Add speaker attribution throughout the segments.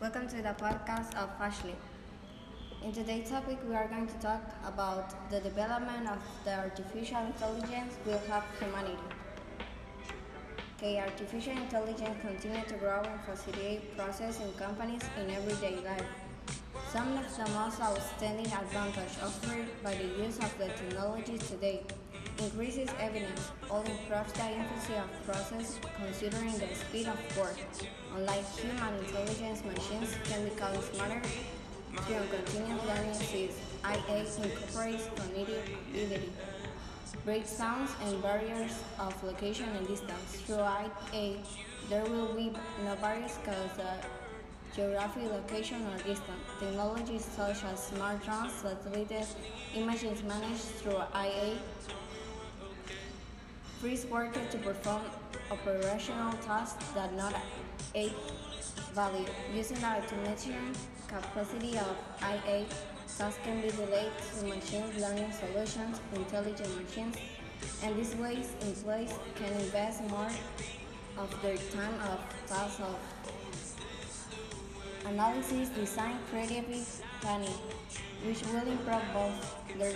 Speaker 1: Welcome to the podcast of Ashley. In today's topic, we are going to talk about the development of the artificial intelligence will help humanity. Okay, artificial intelligence continue to grow and facilitate process in companies in everyday life. Some of the most outstanding advantage offered by the use of the technology today increases evidence, all improves the efficiency of process considering the speed of work. Unlike human intelligence, machines can become smarter through continuous learning since IA incorporates cognitive ability downs and barriers of location and distance. Through IA, there will be no barriers because uh, geography, location, or distance. Technologies such as smart drones, satellites, images managed through IA frees workers to perform operational tasks that not add value. Using the automation capacity of IA, tasks can be delayed through machine learning solutions, intelligent machines, and these ways employees can invest more of their time of tasks of analysis, design, creativity, planning, which will improve both their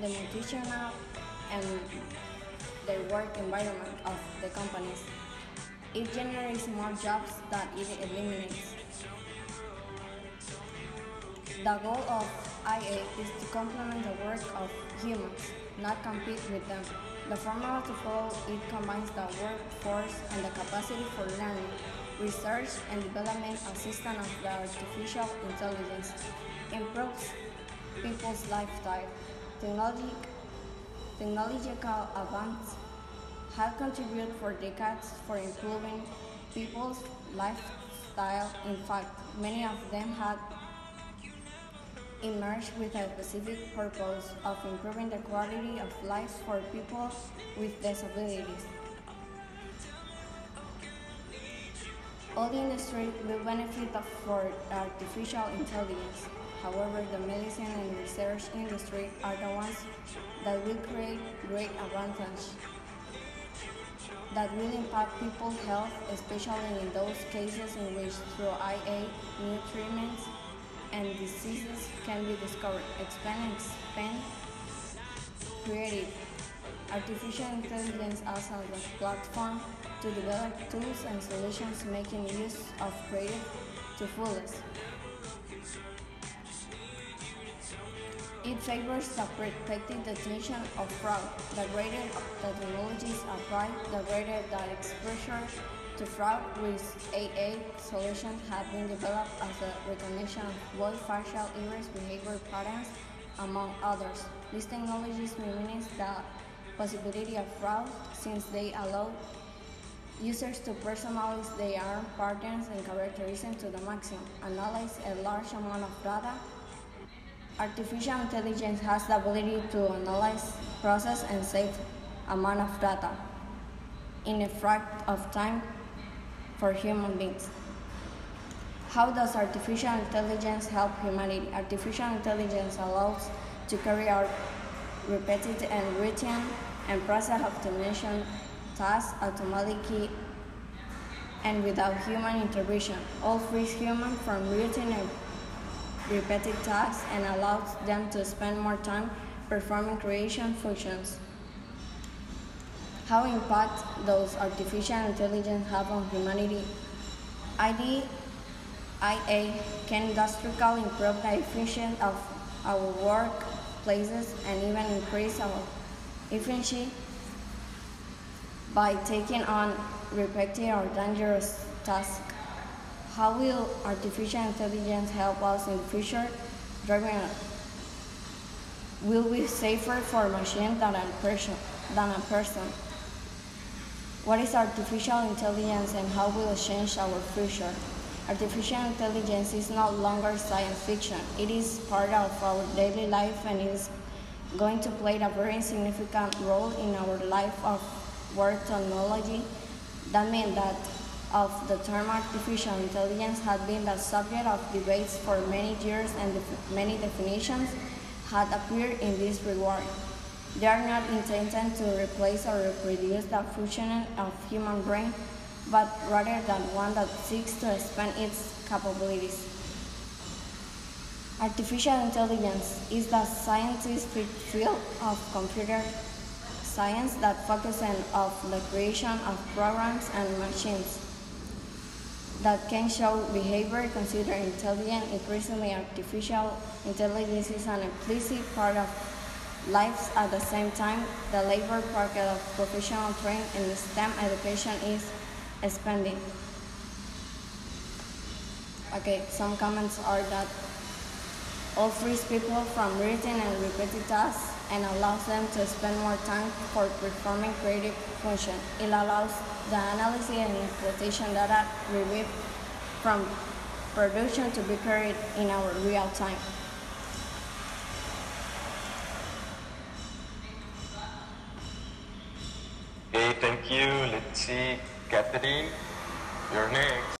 Speaker 1: nutritional and the work environment of the companies. It generates more jobs than it eliminates. The goal of IA is to complement the work of humans, not compete with them. The formula to follow it combines the workforce and the capacity for learning, research and development assistance of the artificial intelligence, improves people's lifestyle. Technology Technological advances have contributed for decades for improving people's lifestyle. In fact, many of them have emerged with a specific purpose of improving the quality of life for people with disabilities. All the industry will benefit from artificial intelligence. However, the medicine and research industry are the ones that will create great advantage that will impact people's health, especially in those cases in which through IA, new treatments and diseases can be discovered. Expand and expand creative. Artificial intelligence as a platform to develop tools and solutions making use of creative to fullest. It favors the protective detection of fraud. The greater the technologies applied, the greater the exposure to fraud with AA solutions have been developed as a recognition of voice facial erase behavior patterns, among others. These technologies minimize the possibility of fraud since they allow users to personalize their patterns and characteristics to the maximum, analyze a large amount of data, Artificial intelligence has the ability to analyze, process, and save amount of data in a fraction of time for human beings. How does artificial intelligence help humanity? Artificial intelligence allows to carry out repetitive and routine and process optimization tasks automatically and without human intervention. All frees human from routine and repetitive tasks and allows them to spend more time performing creation functions. How impact does artificial intelligence have on humanity? ID, IA can drastically improve the efficiency of our workplaces and even increase our efficiency by taking on repetitive or dangerous tasks. How will artificial intelligence help us in the future? Driving will be safer for a machine than a person. Than a person. What is artificial intelligence and how will it change our future? Artificial intelligence is no longer science fiction. It is part of our daily life and is going to play a very significant role in our life of work technology. That means that of the term artificial intelligence had been the subject of debates for many years and def many definitions had appeared in this regard. They are not intended to replace or reproduce the functioning of human brain, but rather than one that seeks to expand its capabilities. Artificial intelligence is the scientific field of computer science that focuses on the creation of programs and machines that can show behavior considered intelligent. Increasingly, artificial intelligence is an implicit part of lives at the same time. The labor market of professional training in STEM education is expanding. Okay, some comments are that all frees people from routine and repetitive tasks and allows them to spend more time for performing creative function. It allows the analysis and exploitation data retrieved from production to be carried in our real time.
Speaker 2: Okay, thank you. Let's see, Catherine, you're next.